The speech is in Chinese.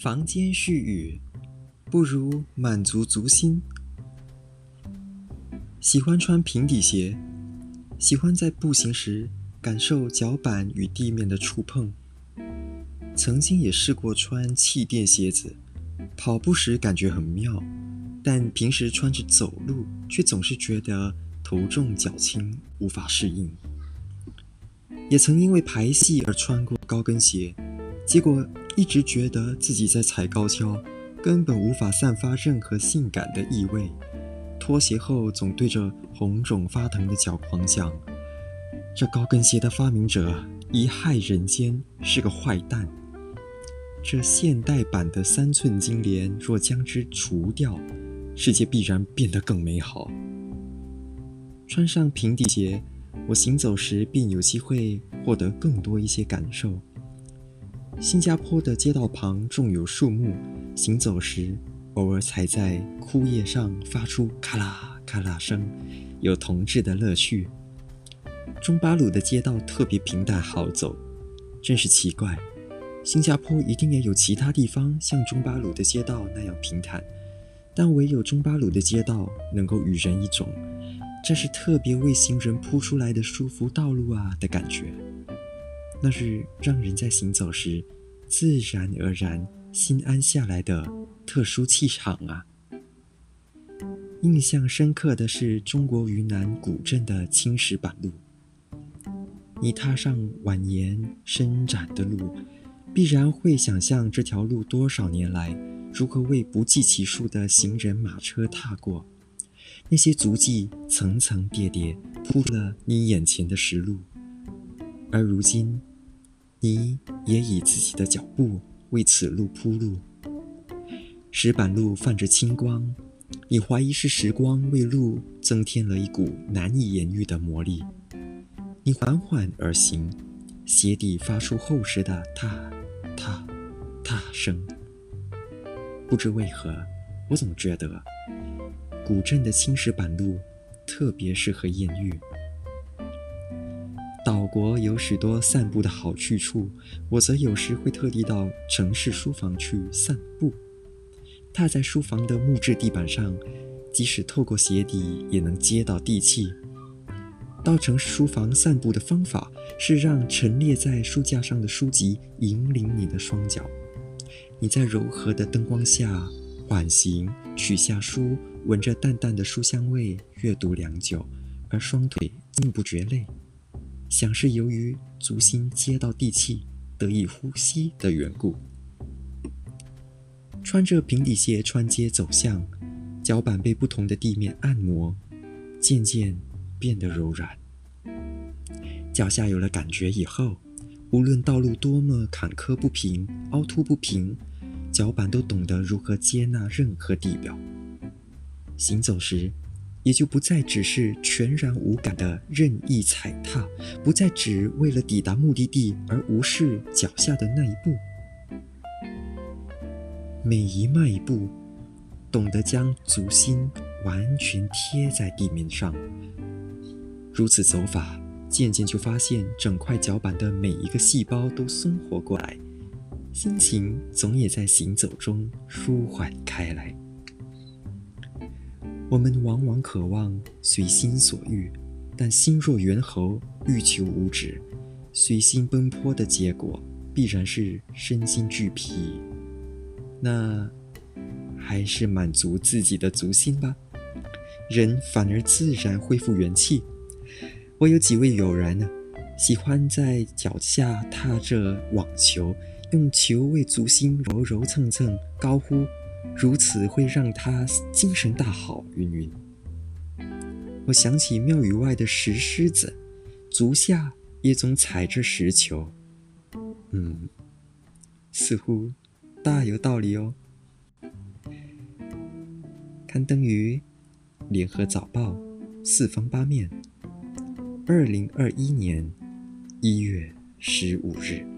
房间絮语，不如满足足心。喜欢穿平底鞋，喜欢在步行时感受脚板与地面的触碰。曾经也试过穿气垫鞋子，跑步时感觉很妙，但平时穿着走路却总是觉得头重脚轻，无法适应。也曾因为排戏而穿过高跟鞋，结果一直觉得自己在踩高跷，根本无法散发任何性感的意味。脱鞋后总对着红肿发疼的脚狂想：这高跟鞋的发明者贻害人间，是个坏蛋。这现代版的三寸金莲若将之除掉，世界必然变得更美好。穿上平底鞋，我行走时便有机会获得更多一些感受。新加坡的街道旁种有树木，行走时偶尔踩在枯叶上，发出咔啦咔啦声，有同志的乐趣。中巴鲁的街道特别平坦好走，真是奇怪。新加坡一定也有其他地方像中巴鲁的街道那样平坦，但唯有中巴鲁的街道能够与人一种，这是特别为行人铺出来的舒服道路啊的感觉。那是让人在行走时自然而然心安下来的特殊气场啊。印象深刻的是中国云南古镇的青石板路，你踏上蜿蜒伸展的路。必然会想象这条路多少年来如何为不计其数的行人马车踏过，那些足迹层层叠叠铺了你眼前的石路，而如今，你也以自己的脚步为此路铺路。石板路泛着青光，你怀疑是时光为路增添了一股难以言喻的魔力。你缓缓而行，鞋底发出厚实的踏。踏，踏声。不知为何，我总觉得古镇的青石板路特别适合艳遇。岛国有许多散步的好去处，我则有时会特地到城市书房去散步。踏在书房的木质地板上，即使透过鞋底也能接到地气。到城市书房散步的方法是让陈列在书架上的书籍引领你的双脚，你在柔和的灯光下缓行，取下书，闻着淡淡的书香味，阅读良久，而双腿竟不觉累，想是由于足心接到地气，得以呼吸的缘故。穿着平底鞋穿街走巷，脚板被不同的地面按摩，渐渐。变得柔软，脚下有了感觉以后，无论道路多么坎坷不平、凹凸不平，脚板都懂得如何接纳任何地表。行走时，也就不再只是全然无感的任意踩踏，不再只为了抵达目的地而无视脚下的那一步。每一迈一步，懂得将足心完全贴在地面上。如此走法，渐渐就发现整块脚板的每一个细胞都松活过来，心情总也在行走中舒缓开来。我们往往渴望随心所欲，但心若猿猴，欲求无止，随心奔波的结果必然是身心俱疲。那还是满足自己的足心吧，人反而自然恢复元气。我有几位友人呢，喜欢在脚下踏着网球，用球为足心揉揉蹭蹭，高呼如此会让他精神大好。云云，我想起庙宇外的石狮子，足下也总踩着石球，嗯，似乎大有道理哦。刊登于《联合早报》四方八面。二零二一年一月十五日。